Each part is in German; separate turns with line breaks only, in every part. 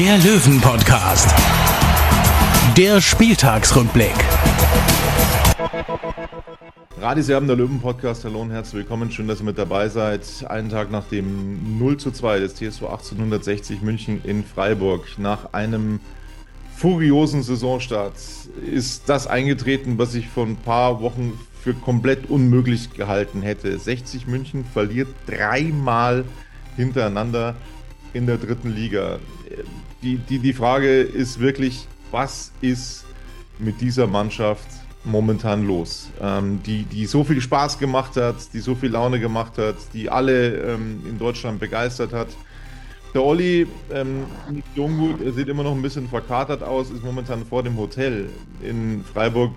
der Löwen-Podcast. Der Spieltagsrückblick.
Radis Erben, der Löwen-Podcast. Hallo und herzlich willkommen. Schön, dass ihr mit dabei seid. Einen Tag nach dem 0 zu 2 des TSV 1860 München in Freiburg. Nach einem furiosen Saisonstart ist das eingetreten, was ich vor ein paar Wochen für komplett unmöglich gehalten hätte. 60 München verliert dreimal hintereinander in der dritten Liga. Die, die, die Frage ist wirklich, was ist mit dieser Mannschaft momentan los? Ähm, die, die so viel Spaß gemacht hat, die so viel Laune gemacht hat, die alle ähm, in Deutschland begeistert hat. Der Olli, ähm, er sieht immer noch ein bisschen verkatert aus, ist momentan vor dem Hotel in Freiburg,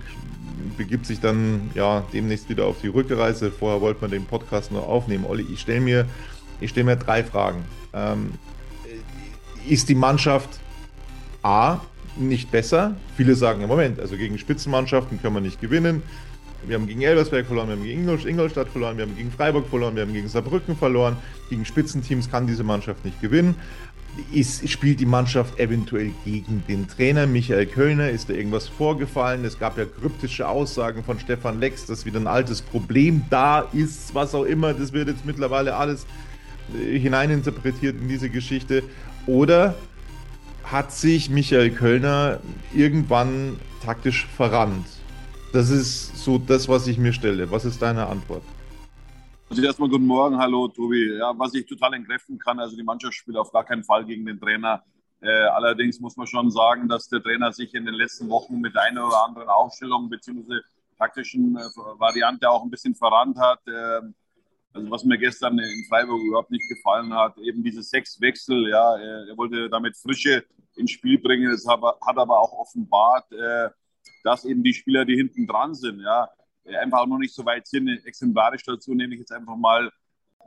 begibt sich dann ja demnächst wieder auf die Rückreise. Vorher wollte man den Podcast noch aufnehmen. Olli, ich stelle mir, stell mir drei Fragen. Ähm, ist die Mannschaft A nicht besser? Viele sagen im Moment, also gegen Spitzenmannschaften können wir nicht gewinnen. Wir haben gegen Elversberg verloren, wir haben gegen Ingolstadt verloren, wir haben gegen Freiburg verloren, wir haben gegen Saarbrücken verloren. Gegen Spitzenteams kann diese Mannschaft nicht gewinnen. Ist, spielt die Mannschaft eventuell gegen den Trainer Michael Kölner? Ist da irgendwas vorgefallen? Es gab ja kryptische Aussagen von Stefan Lex, dass wieder ein altes Problem da ist, was auch immer. Das wird jetzt mittlerweile alles äh, hineininterpretiert in diese Geschichte. Oder hat sich Michael Kölner irgendwann taktisch verrannt? Das ist so das, was ich mir stelle. Was ist deine Antwort?
Also erstmal guten Morgen, hallo Tobi. Ja, was ich total entkräften kann, also die Mannschaft spielt auf gar keinen Fall gegen den Trainer. Äh, allerdings muss man schon sagen, dass der Trainer sich in den letzten Wochen mit einer oder anderen Aufstellung bzw. taktischen äh, Variante auch ein bisschen verrannt hat. Äh, also was mir gestern in Freiburg überhaupt nicht gefallen hat, eben diese sechs Wechsel, ja, er wollte damit Frische ins Spiel bringen. Das hat aber auch offenbart, äh, dass eben die Spieler, die hinten dran sind, ja, einfach noch nicht so weit sind. Exemplarisch dazu nehme ich jetzt einfach mal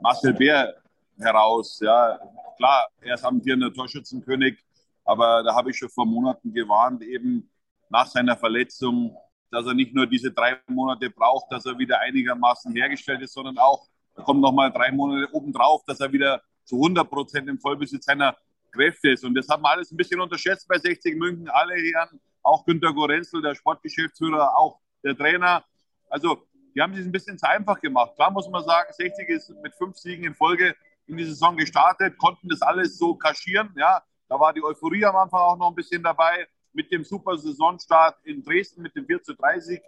Marcel Bär heraus. Ja, klar, er ist amtierender Torschützenkönig, aber da habe ich schon vor Monaten gewarnt, eben nach seiner Verletzung, dass er nicht nur diese drei Monate braucht, dass er wieder einigermaßen hergestellt ist, sondern auch, da kommen nochmal drei Monate obendrauf, dass er wieder zu 100 Prozent im Vollbesitz seiner Kräfte ist. Und das haben wir alles ein bisschen unterschätzt bei 60 München, alle Herren, auch Günter Gorenzel, der Sportgeschäftsführer, auch der Trainer. Also, die haben sich ein bisschen zu einfach gemacht. Klar muss man sagen, 60 ist mit fünf Siegen in Folge in die Saison gestartet, konnten das alles so kaschieren. Ja, da war die Euphorie am Anfang auch noch ein bisschen dabei mit dem super Saisonstart in Dresden mit dem 4 zu 30.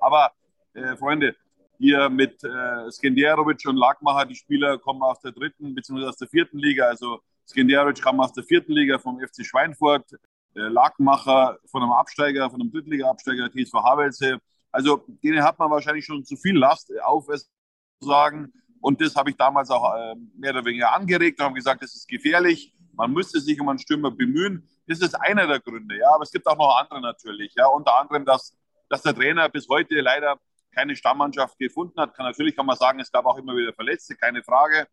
Aber, äh, Freunde, hier mit äh, Skenderovic und Lagmacher, die Spieler kommen aus der dritten bzw. aus der vierten Liga. Also Skenderovic kam aus der vierten Liga vom FC Schweinfurt, äh, Lagmacher von einem Absteiger, von einem Drittliga-Absteiger, TSV Havelse. Also denen hat man wahrscheinlich schon zu viel Last auf, es zu sagen. Und das habe ich damals auch äh, mehr oder weniger angeregt und habe gesagt, das ist gefährlich. Man müsste sich um einen Stürmer bemühen. Das ist einer der Gründe, ja. Aber es gibt auch noch andere natürlich, ja. Unter anderem, dass, dass der Trainer bis heute leider keine Stammmannschaft gefunden hat. Kann, natürlich kann man sagen, es gab auch immer wieder Verletzte, keine Frage.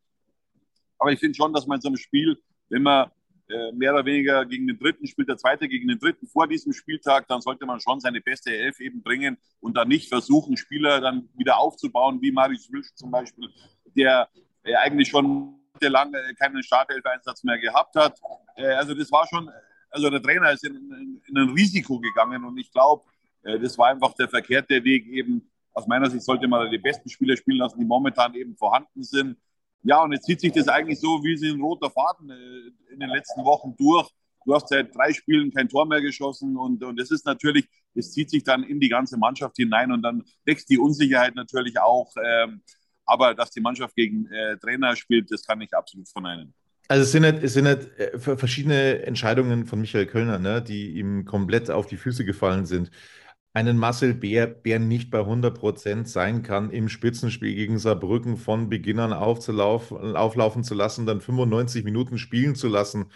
Aber ich finde schon, dass man in so einem Spiel, wenn man äh, mehr oder weniger gegen den dritten spielt, der zweite gegen den dritten vor diesem Spieltag, dann sollte man schon seine beste Elf eben bringen und dann nicht versuchen, Spieler dann wieder aufzubauen, wie Marius Wilsch zum Beispiel, der äh, eigentlich schon lange keinen Startelf-Einsatz mehr gehabt hat. Äh, also das war schon, also der Trainer ist in, in, in ein Risiko gegangen und ich glaube, äh, das war einfach der verkehrte Weg eben. Aus meiner Sicht sollte man die besten Spieler spielen lassen, die momentan eben vorhanden sind. Ja, und jetzt zieht sich das eigentlich so wie sie ein roter Faden äh, in den letzten Wochen durch. Du hast seit drei Spielen kein Tor mehr geschossen und, und das ist natürlich, es zieht sich dann in die ganze Mannschaft hinein und dann wächst die Unsicherheit natürlich auch. Ähm, aber dass die Mannschaft gegen äh, Trainer spielt, das kann ich absolut verneinen.
Also es sind nicht, es sind nicht äh, verschiedene Entscheidungen von Michael Kölner, ne, die ihm komplett auf die Füße gefallen sind einen Marcel Bär, Bär nicht bei 100% sein kann, im Spitzenspiel gegen Saarbrücken von Beginn an auflaufen zu lassen, dann 95 Minuten spielen zu lassen.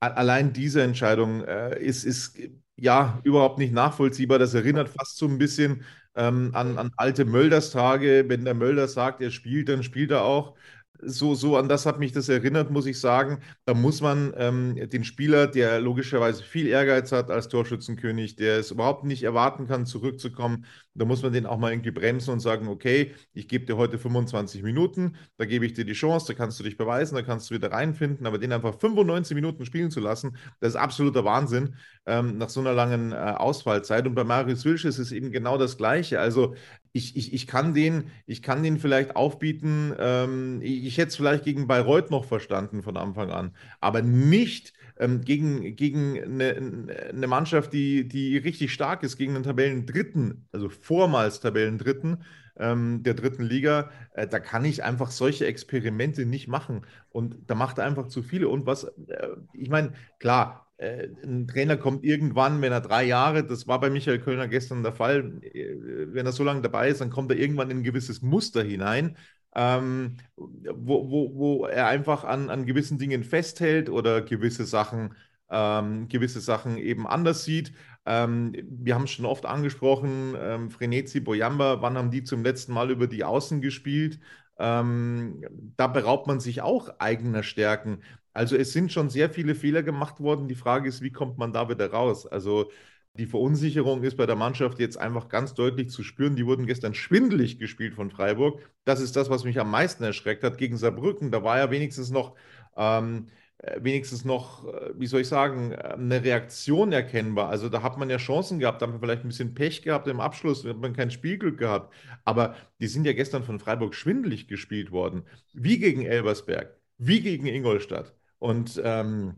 allein diese Entscheidung äh, ist, ist ja überhaupt nicht nachvollziehbar. Das erinnert fast so ein bisschen ähm, an, an alte Mölders-Tage. Wenn der Mölders sagt, er spielt, dann spielt er auch so, so an das hat mich das erinnert, muss ich sagen. Da muss man ähm, den Spieler, der logischerweise viel Ehrgeiz hat als Torschützenkönig, der es überhaupt nicht erwarten kann, zurückzukommen, da muss man den auch mal irgendwie bremsen und sagen, okay, ich gebe dir heute 25 Minuten, da gebe ich dir die Chance, da kannst du dich beweisen, da kannst du wieder reinfinden, aber den einfach 95 Minuten spielen zu lassen, das ist absoluter Wahnsinn ähm, nach so einer langen äh, Ausfallzeit. Und bei Marius Wilsch ist es eben genau das Gleiche. Also ich, ich, ich, kann, den, ich kann den vielleicht aufbieten, ähm, ich, ich hätte es vielleicht gegen Bayreuth noch verstanden von Anfang an, aber nicht ähm, gegen, gegen eine, eine, Mannschaft, die, die richtig stark ist, gegen einen Tabellendritten, also vormals Tabellendritten ähm, der dritten Liga. Äh, da kann ich einfach solche Experimente nicht machen. Und da macht er einfach zu viele. Und was, äh, ich meine, klar, ein Trainer kommt irgendwann, wenn er drei Jahre, das war bei Michael Kölner gestern der Fall, äh, wenn er so lange dabei ist, dann kommt er irgendwann in ein gewisses Muster hinein, ähm, wo, wo, wo er einfach an, an gewissen Dingen festhält oder gewisse Sachen, ähm, gewisse Sachen eben anders sieht. Ähm, wir haben es schon oft angesprochen, ähm, Frenetzi, Boyamba, wann haben die zum letzten Mal über die Außen gespielt? Ähm, da beraubt man sich auch eigener Stärken. Also es sind schon sehr viele Fehler gemacht worden. Die Frage ist, wie kommt man da wieder raus? Also die Verunsicherung ist bei der Mannschaft jetzt einfach ganz deutlich zu spüren. Die wurden gestern schwindelig gespielt von Freiburg. Das ist das, was mich am meisten erschreckt hat. Gegen Saarbrücken, da war ja wenigstens noch, ähm, äh, wenigstens noch, äh, wie soll ich sagen, eine Reaktion erkennbar. Also da hat man ja Chancen gehabt, da hat man vielleicht ein bisschen Pech gehabt im Abschluss, da hat man kein Spielglück gehabt. Aber die sind ja gestern von Freiburg schwindelig gespielt worden. Wie gegen Elversberg, wie gegen Ingolstadt. Und ähm,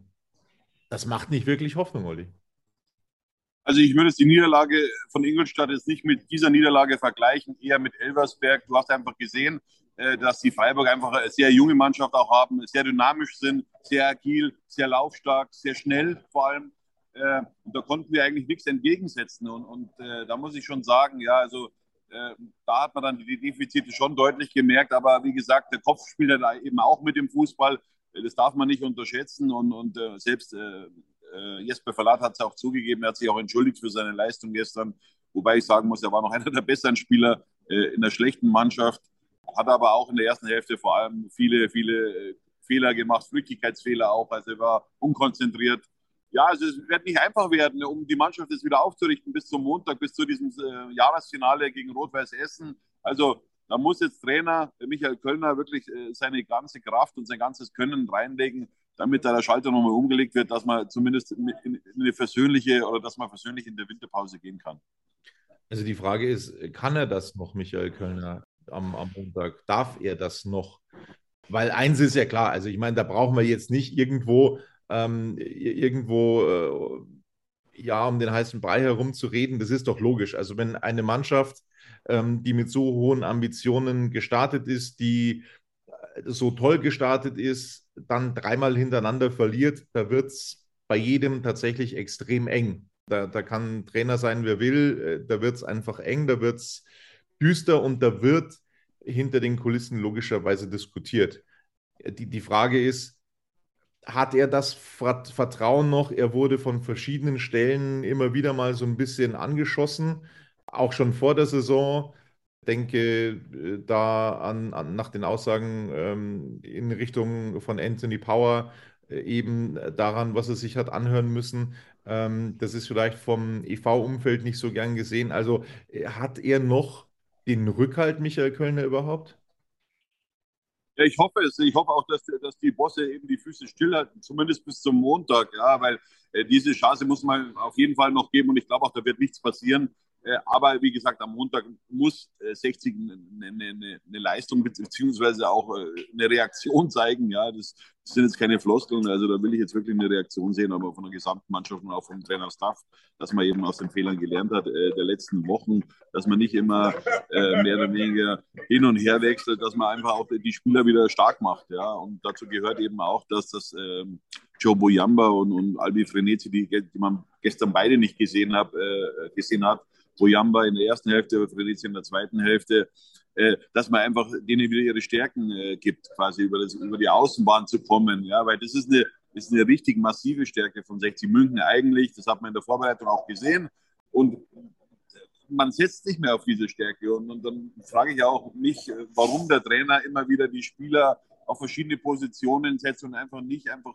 das macht nicht wirklich Hoffnung, Olli.
Also ich würde die Niederlage von Ingolstadt jetzt nicht mit dieser Niederlage vergleichen, eher mit Elversberg. Du hast einfach gesehen, äh, dass die Freiburg einfach eine sehr junge Mannschaft auch haben, sehr dynamisch sind, sehr agil, sehr laufstark, sehr schnell vor allem. Äh, und da konnten wir eigentlich nichts entgegensetzen. Und, und äh, da muss ich schon sagen, ja, also da hat man dann die Defizite schon deutlich gemerkt. Aber wie gesagt, der Kopf spielt da eben auch mit dem Fußball. Das darf man nicht unterschätzen. Und, und äh, selbst äh, äh Jesper Verlat hat es auch zugegeben, er hat sich auch entschuldigt für seine Leistung gestern. Wobei ich sagen muss, er war noch einer der besseren Spieler äh, in der schlechten Mannschaft. Hat aber auch in der ersten Hälfte vor allem viele, viele äh, Fehler gemacht, Flüchtigkeitsfehler auch. Also er war unkonzentriert. Ja, also es wird nicht einfach werden, um die Mannschaft jetzt wieder aufzurichten bis zum Montag, bis zu diesem äh, Jahresfinale gegen Rot-Weiß Essen. Also da muss jetzt Trainer Michael Kölner wirklich äh, seine ganze Kraft und sein ganzes Können reinlegen, damit da der Schalter nochmal umgelegt wird, dass man zumindest in eine versöhnliche oder dass man versöhnlich in der Winterpause gehen kann.
Also die Frage ist, kann er das noch, Michael Kölner, am, am Montag? Darf er das noch? Weil eins ist ja klar, also ich meine, da brauchen wir jetzt nicht irgendwo, ähm, irgendwo äh, ja, um den heißen Brei herum zu reden. Das ist doch logisch. Also wenn eine Mannschaft ähm, die mit so hohen Ambitionen gestartet ist, die äh, so toll gestartet ist, dann dreimal hintereinander verliert, da wird es bei jedem tatsächlich extrem eng. Da, da kann Trainer sein, wer will, äh, da wird es einfach eng, da wird es düster und da wird hinter den Kulissen logischerweise diskutiert. Die, die Frage ist, hat er das Vertrauen noch? Er wurde von verschiedenen Stellen immer wieder mal so ein bisschen angeschossen auch schon vor der Saison. Denke äh, da an, an, nach den Aussagen ähm, in Richtung von Anthony Power äh, eben daran, was er sich hat anhören müssen. Ähm, das ist vielleicht vom EV-Umfeld nicht so gern gesehen. Also äh, hat er noch den Rückhalt, Michael Kölner, überhaupt?
Ja, ich hoffe es. Ich hoffe auch, dass, dass die Bosse eben die Füße stillhalten, zumindest bis zum Montag. Ja, weil äh, diese Chance muss man auf jeden Fall noch geben und ich glaube auch, da wird nichts passieren. Äh, aber wie gesagt, am Montag muss 60 eine, eine, eine Leistung beziehungsweise auch äh, eine Reaktion zeigen. Ja, das, sind jetzt keine Floskeln. Also da will ich jetzt wirklich eine Reaktion sehen, aber von der gesamten Mannschaft und auch vom Trainer-Staff, dass man eben aus den Fehlern gelernt hat äh, der letzten Wochen, dass man nicht immer äh, mehr oder weniger hin und her wechselt, dass man einfach auch die Spieler wieder stark macht. Ja, und dazu gehört eben auch, dass das ähm, Joe Boyamba und, und Albi Frenetzi, die, die man gestern beide nicht gesehen, hab, äh, gesehen hat, Boyamba in der ersten Hälfte, Fredizia in der zweiten Hälfte, äh, dass man einfach denen wieder ihre Stärken äh, gibt, quasi über, das, über die Außenbahn zu kommen. Ja, weil das ist eine, ist eine richtig massive Stärke von 60 München eigentlich. Das hat man in der Vorbereitung auch gesehen. Und man setzt nicht mehr auf diese Stärke. Und, und dann frage ich auch mich, warum der Trainer immer wieder die Spieler auf verschiedene Positionen setzt und einfach nicht einfach.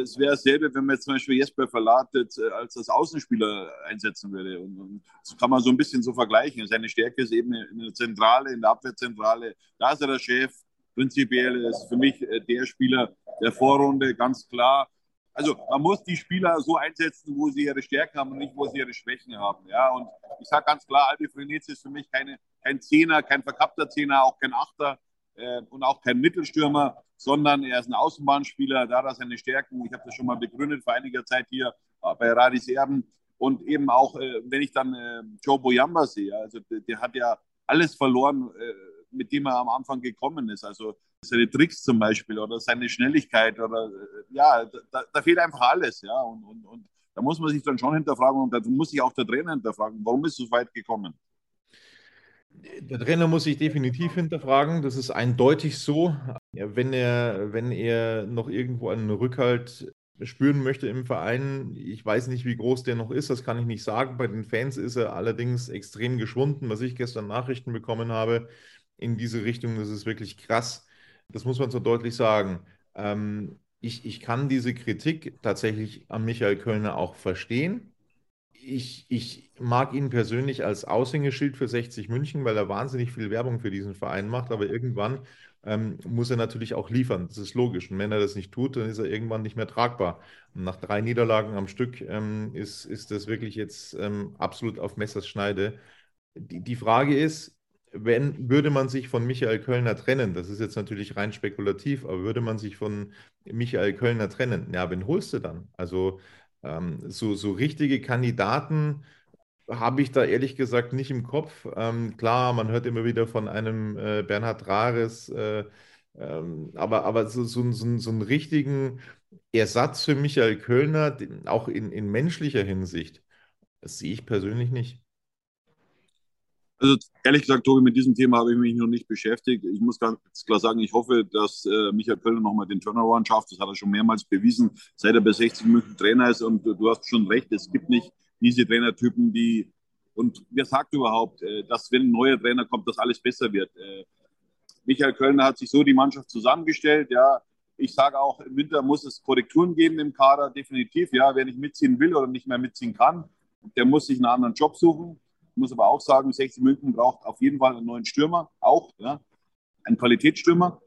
Es wäre dasselbe, wenn man jetzt zum Beispiel Jesper Verlatet äh, als als Außenspieler einsetzen würde. Und, und, das kann man so ein bisschen so vergleichen. Seine Stärke ist eben in der Zentrale, in der Abwehrzentrale. Da ist er der Chef. Prinzipiell ist für mich äh, der Spieler der Vorrunde, ganz klar. Also man muss die Spieler so einsetzen, wo sie ihre Stärken haben und nicht, wo sie ihre Schwächen haben. Ja, und ich sage ganz klar, Albi Frenetz ist für mich keine, kein Zehner, kein verkappter Zehner, auch kein Achter äh, und auch kein Mittelstürmer, sondern er ist ein Außenbahnspieler, da hat er seine Stärken. Ich habe das schon mal begründet vor einiger Zeit hier äh, bei Radis Erben. Und eben auch, äh, wenn ich dann äh, Joe Boyamba sehe, also der, der, hat ja alles verloren, äh, mit dem er am Anfang gekommen ist. Also seine Tricks zum Beispiel oder seine Schnelligkeit oder äh, ja, da, da fehlt einfach alles, ja. Und, und, und da muss man sich dann schon hinterfragen und da muss sich auch der Trainer hinterfragen, warum ist es so weit gekommen?
Der Trainer muss sich definitiv hinterfragen. Das ist eindeutig so. Wenn er, wenn er noch irgendwo einen Rückhalt spüren möchte im Verein, ich weiß nicht, wie groß der noch ist, das kann ich nicht sagen. Bei den Fans ist er allerdings extrem geschwunden, was ich gestern Nachrichten bekommen habe in diese Richtung. Das ist wirklich krass. Das muss man so deutlich sagen. Ähm, ich, ich kann diese Kritik tatsächlich an Michael Kölner auch verstehen. Ich, ich mag ihn persönlich als Aushängeschild für 60 München, weil er wahnsinnig viel Werbung für diesen Verein macht, aber irgendwann ähm, muss er natürlich auch liefern. Das ist logisch. Und wenn er das nicht tut, dann ist er irgendwann nicht mehr tragbar. Und nach drei Niederlagen am Stück ähm, ist, ist das wirklich jetzt ähm, absolut auf Messers Schneide. Die, die Frage ist, wenn, würde man sich von Michael Kölner trennen, das ist jetzt natürlich rein spekulativ, aber würde man sich von Michael Kölner trennen, ja, wen holst du dann? Also ähm, so, so richtige Kandidaten habe ich da ehrlich gesagt nicht im Kopf. Ähm, klar, man hört immer wieder von einem äh, Bernhard Rares, äh, ähm, aber, aber so, so, so, so einen richtigen Ersatz für Michael Kölner, auch in, in menschlicher Hinsicht, das sehe ich persönlich nicht.
Also ehrlich gesagt, Tobi, mit diesem Thema habe ich mich noch nicht beschäftigt. Ich muss ganz klar sagen, ich hoffe, dass äh, Michael Kölner nochmal den Turnaround schafft. Das hat er schon mehrmals bewiesen, seit er bei 60 München Trainer ist. Und du hast schon recht, es gibt nicht diese Trainertypen, die und wer sagt überhaupt, äh, dass wenn ein neuer Trainer kommt, dass alles besser wird? Äh, Michael Kölner hat sich so die Mannschaft zusammengestellt. Ja, ich sage auch, im Winter muss es Korrekturen geben im Kader, definitiv. Ja, wer nicht mitziehen will oder nicht mehr mitziehen kann, der muss sich einen anderen Job suchen. Ich muss aber auch sagen, 60 München braucht auf jeden Fall einen neuen Stürmer, auch ja, einen Qualitätsstürmer,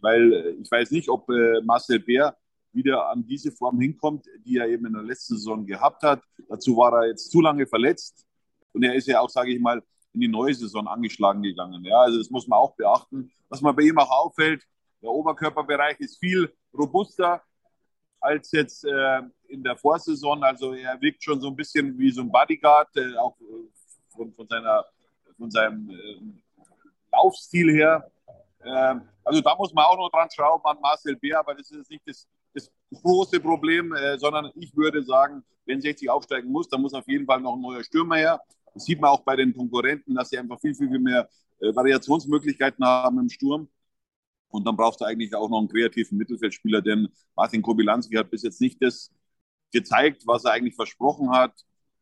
weil äh, ich weiß nicht, ob Marcel Bär wieder an diese Form hinkommt, die er eben in der letzten Saison gehabt hat. Dazu war er jetzt zu lange verletzt und er ist ja auch, sage ich mal, in die neue Saison angeschlagen gegangen. Ja, also das muss man auch beachten. Was mir bei ihm auch auffällt, der Oberkörperbereich ist viel robuster als jetzt äh, in der Vorsaison. Also er wirkt schon so ein bisschen wie so ein Bodyguard, äh, auch von, von, seiner, von seinem äh, Laufstil her. Äh, also da muss man auch noch dran schrauben an Marcel Bär, aber das ist nicht das große Problem, äh, sondern ich würde sagen, wenn 60 aufsteigen muss, dann muss auf jeden Fall noch ein neuer Stürmer her. Das sieht man auch bei den Konkurrenten, dass sie einfach viel, viel, viel mehr äh, Variationsmöglichkeiten haben im Sturm. Und dann brauchst du eigentlich auch noch einen kreativen Mittelfeldspieler, denn Martin Kobilanski hat bis jetzt nicht das gezeigt, was er eigentlich versprochen hat.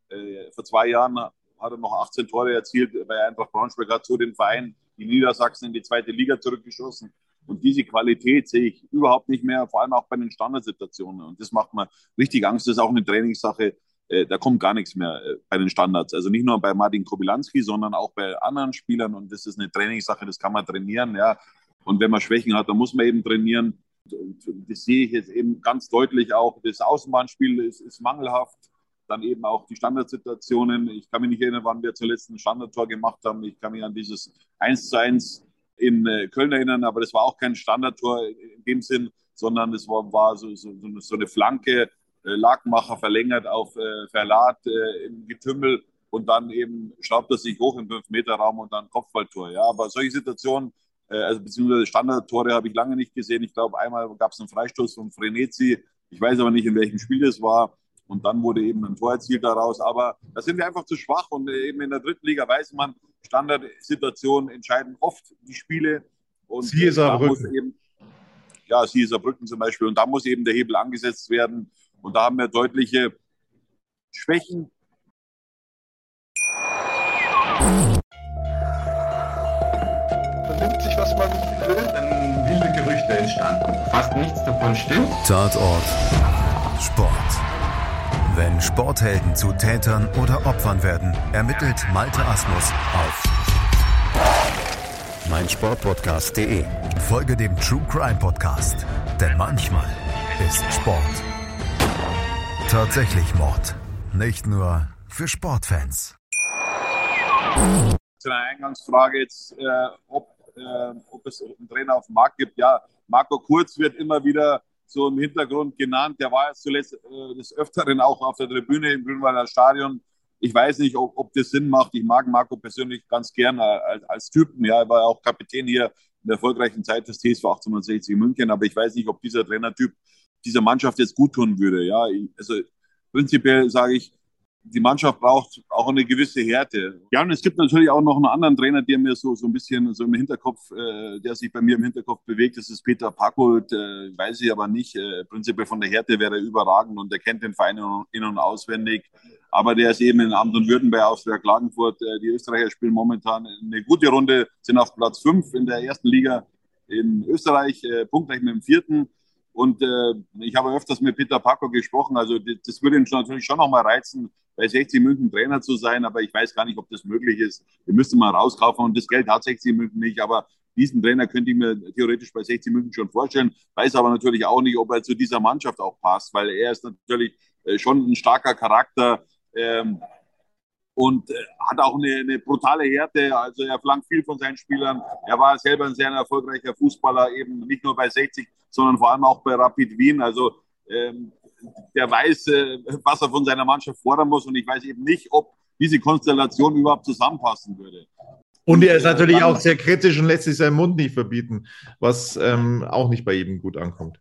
Äh, vor zwei Jahren hat er noch 18 Tore erzielt bei Eintracht Braunschweig, hat so den Verein, die Niedersachsen, in die zweite Liga zurückgeschossen. Und diese Qualität sehe ich überhaupt nicht mehr, vor allem auch bei den Standardsituationen. Und das macht mir richtig Angst. Das ist auch eine Trainingssache. Äh, da kommt gar nichts mehr äh, bei den Standards. Also nicht nur bei Martin Kobilanski, sondern auch bei anderen Spielern. Und das ist eine Trainingssache, das kann man trainieren. Ja. Und wenn man Schwächen hat, dann muss man eben trainieren. Und das sehe ich jetzt eben ganz deutlich auch. Das Außenbahnspiel ist, ist mangelhaft dann eben auch die Standardsituationen. Ich kann mich nicht erinnern, wann wir zuletzt ein Standardtor gemacht haben. Ich kann mich an dieses 1 zu 1 in äh, Köln erinnern, aber das war auch kein Standardtor in dem Sinn, sondern es war, war so, so, so eine Flanke, äh, Lagmacher verlängert auf äh, Verlat äh, im Getümmel und dann eben schraubt er sich hoch im 5-Meter-Raum und dann Kopfballtor. Ja, aber solche Situationen, äh, also beziehungsweise Standardtore habe ich lange nicht gesehen. Ich glaube, einmal gab es einen Freistoß von Frenetzi. Ich weiß aber nicht, in welchem Spiel das war. Und dann wurde eben ein Tor erzielt daraus. Aber da sind wir einfach zu schwach. Und eben in der dritten Liga weiß man, Standardsituationen entscheiden oft die Spiele. Und
Sie ist Saarbrücken.
Eben, ja, sie Saarbrücken zum Beispiel. Und da muss eben der Hebel angesetzt werden. Und da haben wir deutliche Schwächen.
Vernimmt sich, was man will, dann wilde Gerüchte entstanden. Fast nichts davon stimmt.
Tatort Sport. Wenn Sporthelden zu Tätern oder Opfern werden, ermittelt Malte Asmus auf meinsportpodcast.de. Folge dem True Crime Podcast, denn manchmal ist Sport tatsächlich Mord. Nicht nur für Sportfans.
Zu einer Eingangsfrage jetzt, äh, ob, äh, ob es einen Trainer auf dem Markt gibt. Ja, Marco Kurz wird immer wieder so im Hintergrund genannt. Der war zuletzt äh, des Öfteren auch auf der Tribüne im Grünwalder Stadion. Ich weiß nicht, ob, ob das Sinn macht. Ich mag Marco persönlich ganz gern als, als Typen. Ja, er war auch Kapitän hier in der erfolgreichen Zeit des TSV 1860 München. Aber ich weiß nicht, ob dieser Trainertyp dieser Mannschaft jetzt gut tun würde. Ja, also prinzipiell sage ich, die Mannschaft braucht auch eine gewisse Härte. Ja, und es gibt natürlich auch noch einen anderen Trainer, der mir so, so ein bisschen so im Hinterkopf, äh, der sich bei mir im Hinterkopf bewegt. Das ist Peter Packold, äh, weiß ich aber nicht. Äh, prinzipiell von der Härte wäre er überragend und er kennt den Verein in- und auswendig. Aber der ist eben in Amt und Württemberg, Austria Klagenfurt. Äh, die Österreicher spielen momentan eine gute Runde, sind auf Platz 5 in der ersten Liga in Österreich, äh, punktgleich mit dem vierten. Und äh, ich habe öfters mit Peter Paco gesprochen. Also das würde ihn natürlich schon nochmal reizen, bei 60 München Trainer zu sein. Aber ich weiß gar nicht, ob das möglich ist. Wir müssten mal rauskaufen und das Geld hat 60 München nicht. Aber diesen Trainer könnte ich mir theoretisch bei 60 München schon vorstellen. Weiß aber natürlich auch nicht, ob er zu dieser Mannschaft auch passt, weil er ist natürlich äh, schon ein starker Charakter. Ähm, und äh, hat auch eine, eine, brutale Härte. Also er flankt viel von seinen Spielern. Er war selber ein sehr erfolgreicher Fußballer, eben nicht nur bei 60, sondern vor allem auch bei Rapid Wien. Also ähm, der weiß, äh, was er von seiner Mannschaft fordern muss. Und ich weiß eben nicht, ob diese Konstellation überhaupt zusammenpassen würde.
Und er ist natürlich auch sehr kritisch und lässt sich seinen Mund nicht verbieten, was ähm, auch nicht bei jedem gut ankommt.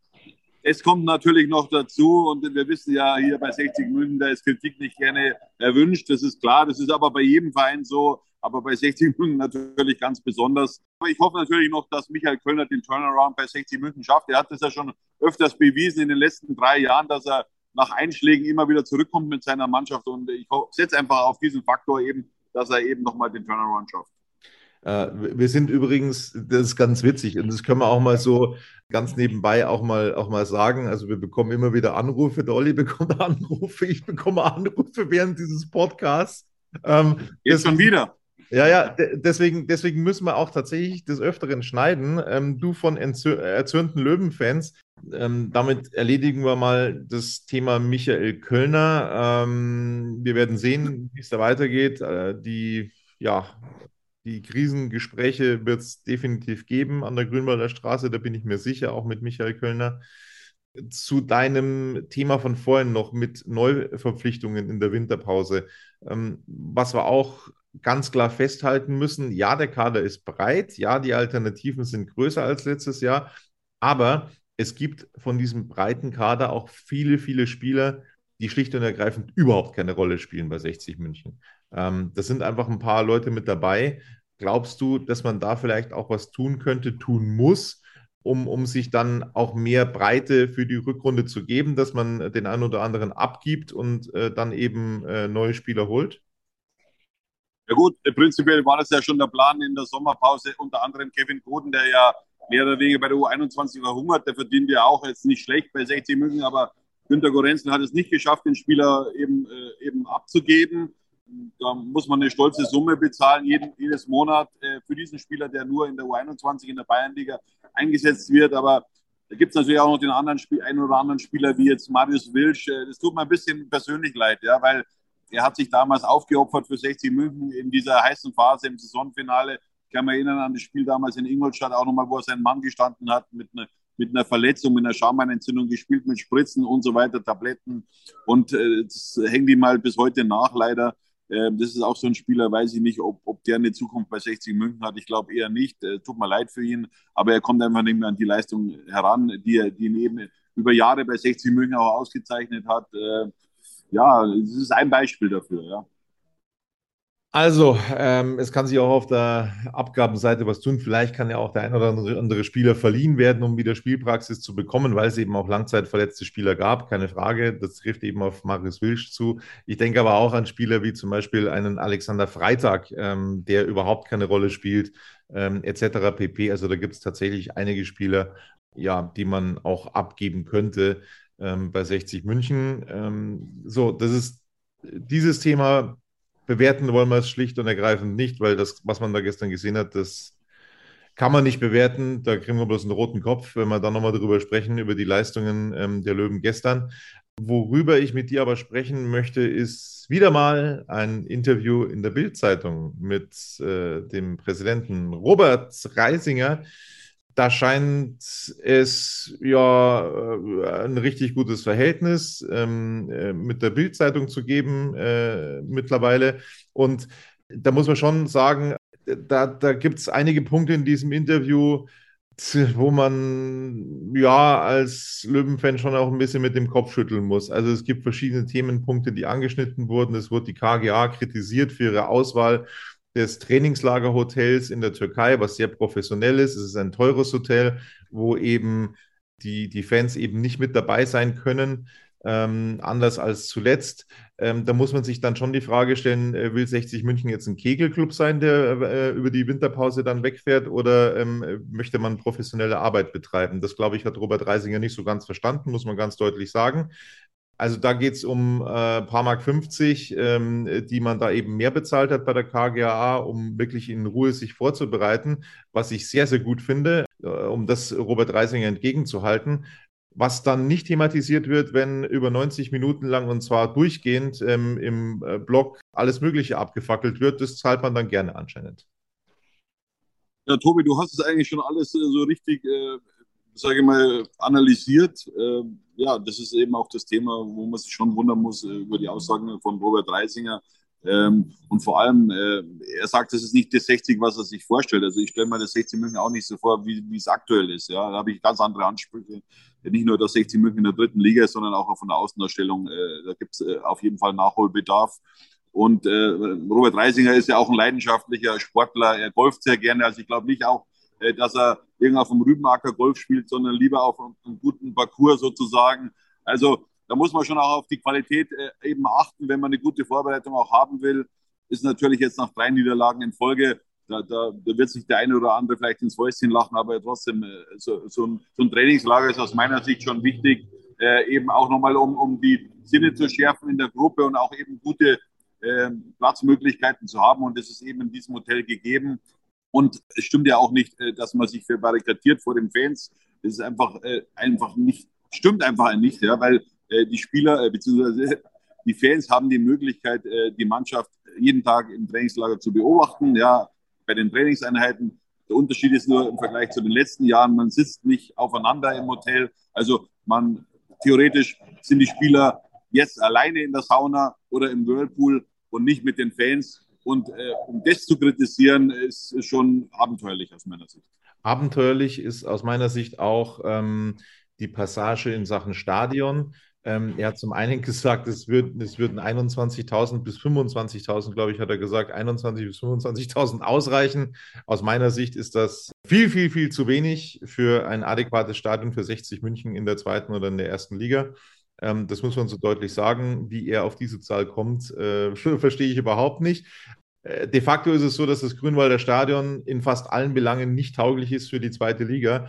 Es kommt natürlich noch dazu, und wir wissen ja hier bei 60 München, da ist Kritik nicht gerne erwünscht. Das ist klar, das ist aber bei jedem Verein so, aber bei 60 München natürlich ganz besonders. Aber ich hoffe natürlich noch, dass Michael Kölner den Turnaround bei 60 München schafft. Er hat das ja schon öfters bewiesen in den letzten drei Jahren, dass er nach Einschlägen immer wieder zurückkommt mit seiner Mannschaft. Und ich setze einfach auf diesen Faktor eben, dass er eben nochmal den Turnaround schafft.
Äh, wir sind übrigens, das ist ganz witzig und das können wir auch mal so ganz nebenbei auch mal, auch mal sagen. Also wir bekommen immer wieder Anrufe, der Olli bekommt Anrufe, ich bekomme Anrufe während dieses Podcasts.
Ähm, Jetzt schon wieder.
Ja, ja, deswegen, deswegen müssen wir auch tatsächlich des Öfteren schneiden. Ähm, du von erzürnten Löwen-Fans. Ähm, damit erledigen wir mal das Thema Michael Kölner. Ähm, wir werden sehen, wie es da weitergeht. Äh, die, ja, die Krisengespräche wird es definitiv geben an der Grünwalder Straße, da bin ich mir sicher, auch mit Michael Kölner. Zu deinem Thema von vorhin noch mit Neuverpflichtungen in der Winterpause. Ähm, was wir auch ganz klar festhalten müssen, ja, der Kader ist breit, ja, die Alternativen sind größer als letztes Jahr, aber es gibt von diesem breiten Kader auch viele, viele Spieler, die schlicht und ergreifend überhaupt keine Rolle spielen bei 60 München. Ähm, das sind einfach ein paar Leute mit dabei. Glaubst du, dass man da vielleicht auch was tun könnte, tun muss, um, um sich dann auch mehr Breite für die Rückrunde zu geben, dass man den einen oder anderen abgibt und äh, dann eben äh, neue Spieler holt?
Ja gut, prinzipiell war das ja schon der Plan in der Sommerpause, unter anderem Kevin Koden, der ja mehr oder weniger bei der U21 verhungert, der verdient ja auch jetzt nicht schlecht bei 60 München, aber Günter Gorenzel hat es nicht geschafft, den Spieler eben, äh, eben abzugeben. Da muss man eine stolze Summe bezahlen, jeden, jedes Monat äh, für diesen Spieler, der nur in der U21 in der Bayernliga eingesetzt wird. Aber da gibt es natürlich auch noch den anderen Spiel, einen oder anderen Spieler wie jetzt Marius Wilsch. Äh, das tut mir ein bisschen persönlich leid, ja, weil er hat sich damals aufgeopfert für 60 München in dieser heißen Phase im Saisonfinale. Ich kann mich erinnern an das Spiel damals in Ingolstadt, auch nochmal, wo er seinen Mann gestanden hat mit einer mit einer Verletzung, mit einer Schambeinentzündung gespielt, mit Spritzen und so weiter, Tabletten. Und äh, das hängt ihm halt bis heute nach, leider. Ähm, das ist auch so ein Spieler, weiß ich nicht, ob, ob der eine Zukunft bei 60 München hat. Ich glaube eher nicht. Äh, tut mir leid für ihn, aber er kommt einfach nicht mehr an die Leistung heran, die er die ihn eben über Jahre bei 60 München auch ausgezeichnet hat. Ja, das ist ein Beispiel dafür, ja.
Also, ähm, es kann sich auch auf der Abgabenseite was tun. Vielleicht kann ja auch der ein oder andere Spieler verliehen werden, um wieder Spielpraxis zu bekommen, weil es eben auch langzeitverletzte Spieler gab. Keine Frage. Das trifft eben auf Marius Wilsch zu. Ich denke aber auch an Spieler wie zum Beispiel einen Alexander Freitag, ähm, der überhaupt keine Rolle spielt, ähm, etc. pp. Also da gibt es tatsächlich einige Spieler, ja, die man auch abgeben könnte ähm, bei 60 München. Ähm, so, das ist dieses Thema bewerten wollen wir es schlicht und ergreifend nicht, weil das, was man da gestern gesehen hat, das kann man nicht bewerten. Da kriegen wir bloß einen roten Kopf, wenn wir dann nochmal darüber sprechen, über die Leistungen ähm, der Löwen gestern. Worüber ich mit dir aber sprechen möchte, ist wieder mal ein Interview in der Bild-Zeitung mit äh, dem Präsidenten Robert Reisinger, da scheint es ja äh, ein richtig gutes Verhältnis ähm, äh, mit der Bildzeitung zu geben äh, mittlerweile. Und da muss man schon sagen, da, da gibt es einige Punkte in diesem Interview, wo man ja als Löwenfan schon auch ein bisschen mit dem Kopf schütteln muss. Also es gibt verschiedene Themenpunkte, die angeschnitten wurden. Es wurde die KGA kritisiert für ihre Auswahl des Trainingslagerhotels in der Türkei, was sehr professionell ist. Es ist ein teures Hotel, wo eben die, die Fans eben nicht mit dabei sein können. Ähm, anders als zuletzt. Ähm, da muss man sich dann schon die Frage stellen, äh, will 60 München jetzt ein Kegelclub sein, der äh, über die Winterpause dann wegfährt oder ähm, möchte man professionelle Arbeit betreiben? Das, glaube ich, hat Robert Reisinger nicht so ganz verstanden, muss man ganz deutlich sagen. Also da geht es um äh, paar Mark 50, ähm, die man da eben mehr bezahlt hat bei der KGAA, um wirklich in Ruhe sich vorzubereiten, was ich sehr, sehr gut finde, äh, um das Robert Reisinger entgegenzuhalten. Was dann nicht thematisiert wird, wenn über 90 Minuten lang und zwar durchgehend ähm, im äh, Blog alles Mögliche abgefackelt wird, das zahlt man dann gerne anscheinend.
Ja, Tobi, du hast es eigentlich schon alles äh, so richtig äh, sage ich mal, analysiert. Äh, ja, das ist eben auch das Thema, wo man sich schon wundern muss äh, über die Aussagen von Robert Reisinger. Ähm, und vor allem, äh, er sagt, das ist nicht das 60, was er sich vorstellt. Also ich stelle mir das 60 München auch nicht so vor, wie es aktuell ist. Ja, da habe ich ganz andere Ansprüche. Nicht nur das 60 München in der dritten Liga, sondern auch von der Außendarstellung. Äh, da gibt es äh, auf jeden Fall Nachholbedarf. Und äh, Robert Reisinger ist ja auch ein leidenschaftlicher Sportler. Er golft sehr gerne. Also ich glaube nicht auch, dass er irgendwie auf dem Rübenacker Golf spielt, sondern lieber auf einem guten Parcours sozusagen. Also da muss man schon auch auf die Qualität äh, eben achten, wenn man eine gute Vorbereitung auch haben will. Ist natürlich jetzt nach drei Niederlagen in Folge, da, da, da wird sich der eine oder andere vielleicht ins Fäustchen lachen, aber trotzdem, äh, so, so, ein, so ein Trainingslager ist aus meiner Sicht schon wichtig, äh, eben auch nochmal, um, um die Sinne zu schärfen in der Gruppe und auch eben gute äh, Platzmöglichkeiten zu haben. Und das ist eben in diesem Hotel gegeben. Und es stimmt ja auch nicht, äh, dass man sich verbarrikadiert vor den Fans. Das ist einfach, äh, einfach nicht, stimmt einfach nicht, ja, weil äh, die Spieler bzw. die Fans haben die Möglichkeit, die Mannschaft jeden Tag im Trainingslager zu beobachten, ja, bei den Trainingseinheiten. Der Unterschied ist nur im Vergleich zu den letzten Jahren, man sitzt nicht aufeinander im Hotel. Also man theoretisch sind die Spieler jetzt alleine in der Sauna oder im Whirlpool und nicht mit den Fans. Und äh, um das zu kritisieren, ist, schon abenteuerlich aus meiner Sicht.
Abenteuerlich ist aus meiner Sicht auch ähm, die Passage in Sachen Stadion. Ähm, er hat zum einen gesagt, es, wird, es würden 21.000 bis 25.000, glaube ich, hat er gesagt, 21.000 bis 25.000 ausreichen. Aus meiner Sicht ist das viel, viel, viel zu wenig für ein adäquates Stadion für 60 München in der zweiten oder in der ersten Liga. Ähm, das muss man so deutlich sagen. Wie er auf diese Zahl kommt, äh, verstehe ich überhaupt nicht. Äh, de facto ist es so, dass das Grünwalder Stadion in fast allen Belangen nicht tauglich ist für die zweite Liga.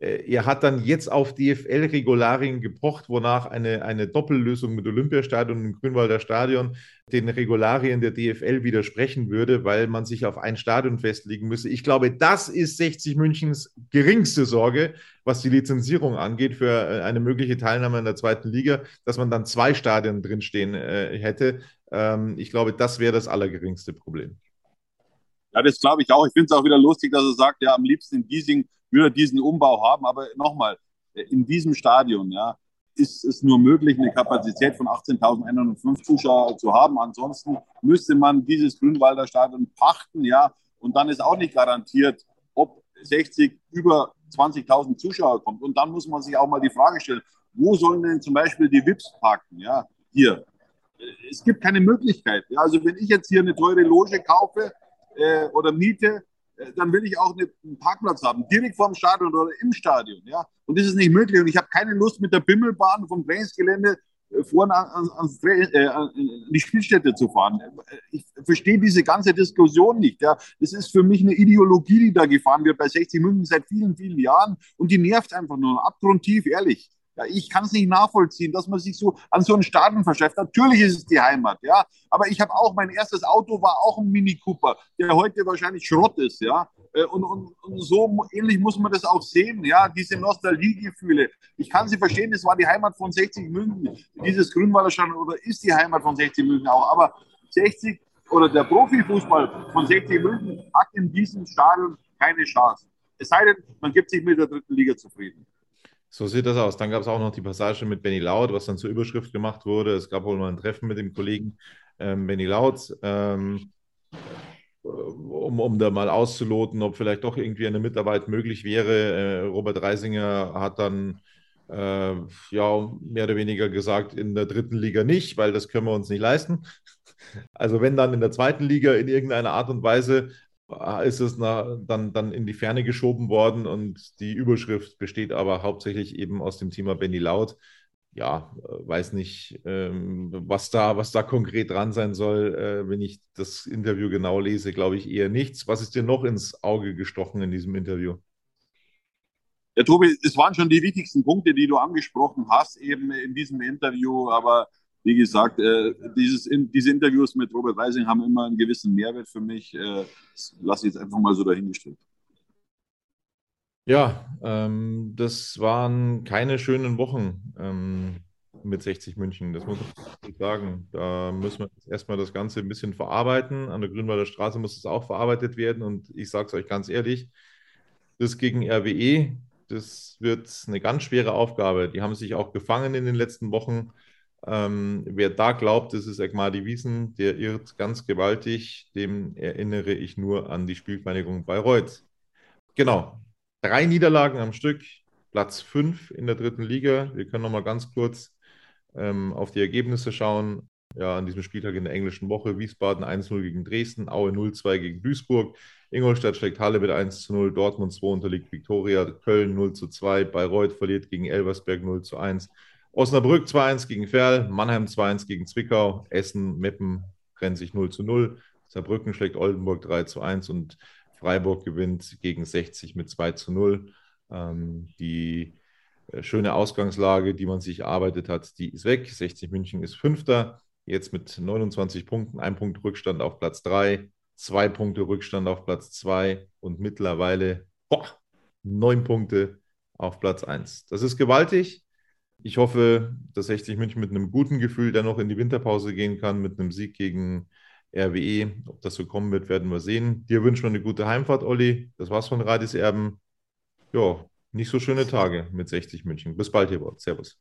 Äh, er hat dann jetzt auf DFL-Regularien gepocht, wonach eine, eine Doppellösung mit Olympiastadion und Grünwalder Stadion den Regularien der DFL widersprechen würde, weil man sich auf ein Stadion festlegen müsse. Ich glaube, das ist 60 Münchens geringste Sorge, was die Lizenzierung angeht für äh, eine mögliche Teilnahme in der zweiten Liga, dass man dann zwei Stadien drinstehen äh, hätte. Ähm, ich glaube, das wäre das allergeringste Problem.
Ja, das glaube ich auch. Ich finde es auch wieder lustig, dass er sagt, ja, am liebsten in Giesing würde er diesen Umbau haben. Aber nochmal, in diesem Stadion, ja, ist es nur möglich, eine Kapazität von 18.105 Zuschauern zu haben. Ansonsten müsste man dieses Grünwalder Stadion pachten, ja, und dann ist auch nicht garantiert, ob 60 über 20.000 Zuschauer kommt. Und dann muss man sich auch mal die Frage stellen, wo sollen denn zum Beispiel die VIPs parken, ja, hier? es gibt keine Möglichkeit. Ja, also wenn ich jetzt hier eine teure Loge kaufe äh, oder miete, äh, dann will ich auch eine, einen Parkplatz haben, direkt vorm Stadion oder im Stadion. Ja? Und das ist nicht möglich. Und ich habe keine Lust, mit der Bimmelbahn vom Trainingsgelände äh, vorne an, an, äh, an, die Spielstätte zu fahren. Ich verstehe diese ganze Diskussion nicht. Ja. Das ist für mich eine Ideologie, die da gefahren wird bei 60 München seit vielen, vielen Jahren und die nervt einfach nur abgrundtief, ehrlich. Ich kann es nicht nachvollziehen, dass man sich so an so einen Staaten verschafft. Natürlich ist es die Heimat, ja. Aber ich habe auch, mein erstes Auto war auch ein Mini Cooper, der heute wahrscheinlich Schrott ist, ja. Äh, und, und, und so ähnlich muss man das auch sehen, ja. Diese Nostalgiegefühle. Ich kann sie verstehen, es war die Heimat von 60 München. Dieses Grünwalder schon oder ist die Heimat von 60 München auch. Aber 60 oder der Profifußball von 60 München hat in diesem Stadion keine Chance. Es sei denn, man gibt sich mit der dritten Liga zufrieden.
So sieht das aus. Dann gab es auch noch die Passage mit Benny Laut, was dann zur Überschrift gemacht wurde. Es gab wohl mal ein Treffen mit dem Kollegen ähm, Benny Laut, ähm, um, um da mal auszuloten, ob vielleicht doch irgendwie eine Mitarbeit möglich wäre. Äh, Robert Reisinger hat dann äh, ja mehr oder weniger gesagt, in der dritten Liga nicht, weil das können wir uns nicht leisten. Also wenn dann in der zweiten Liga in irgendeiner Art und Weise ist es na, dann, dann in die Ferne geschoben worden und die Überschrift besteht aber hauptsächlich eben aus dem Thema Benny Laut. Ja, äh, weiß nicht, ähm, was, da, was da konkret dran sein soll. Äh, wenn ich das Interview genau lese, glaube ich eher nichts. Was ist dir noch ins Auge gestochen in diesem Interview?
Ja, Tobi, es waren schon die wichtigsten Punkte, die du angesprochen hast, eben in diesem Interview. Aber wie gesagt, äh, dieses, in, diese Interviews mit Robert Reising haben immer einen gewissen Mehrwert für mich. Äh, lasse ich jetzt einfach mal so dahingestellt.
Ja, ähm, das waren keine schönen Wochen ähm, mit 60 München. Das muss ich sagen. Da müssen wir erstmal das Ganze ein bisschen verarbeiten. An der Grünwalder Straße muss es auch verarbeitet werden. Und ich sage es euch ganz ehrlich, das gegen RWE, das wird eine ganz schwere Aufgabe. Die haben sich auch gefangen in den letzten Wochen. Ähm, wer da glaubt, es ist Egmadi Wiesen, der irrt ganz gewaltig. Dem erinnere ich nur an die Spielvereinigung Bayreuth. Genau, drei Niederlagen am Stück, Platz fünf in der dritten Liga. Wir können noch mal ganz kurz ähm, auf die Ergebnisse schauen. Ja, an diesem Spieltag in der englischen Woche Wiesbaden 1-0 gegen Dresden, Aue 0-2 gegen Duisburg, Ingolstadt schlägt Halle mit 1-0, Dortmund 2 unterliegt Viktoria, Köln 0-2, Bayreuth verliert gegen Elversberg 0-1, Osnabrück 2-1 gegen Ferl, Mannheim 2-1 gegen Zwickau, Essen, Meppen trennen sich 0 zu 0, Saarbrücken schlägt Oldenburg 3 zu 1 und Freiburg gewinnt gegen 60 mit 2 zu 0. Ähm, die äh, schöne Ausgangslage, die man sich erarbeitet hat, die ist weg. 60 München ist Fünfter, jetzt mit 29 Punkten, ein Punkt Rückstand auf Platz 3, zwei Punkte Rückstand auf Platz 2 und mittlerweile boah, neun Punkte auf Platz 1. Das ist gewaltig. Ich hoffe, dass 60 München mit einem guten Gefühl dann noch in die Winterpause gehen kann, mit einem Sieg gegen RWE. Ob das so kommen wird, werden wir sehen. Dir wünschen wir eine gute Heimfahrt, Olli. Das war's von Radis Erben. Ja, nicht so schöne Tage mit 60 München. Bis bald, hier. Servus.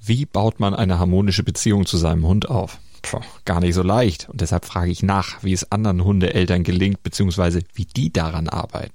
Wie baut man eine harmonische Beziehung zu seinem Hund auf? Puh, gar nicht so leicht. Und deshalb frage ich nach, wie es anderen Hundeeltern gelingt, beziehungsweise wie die daran arbeiten.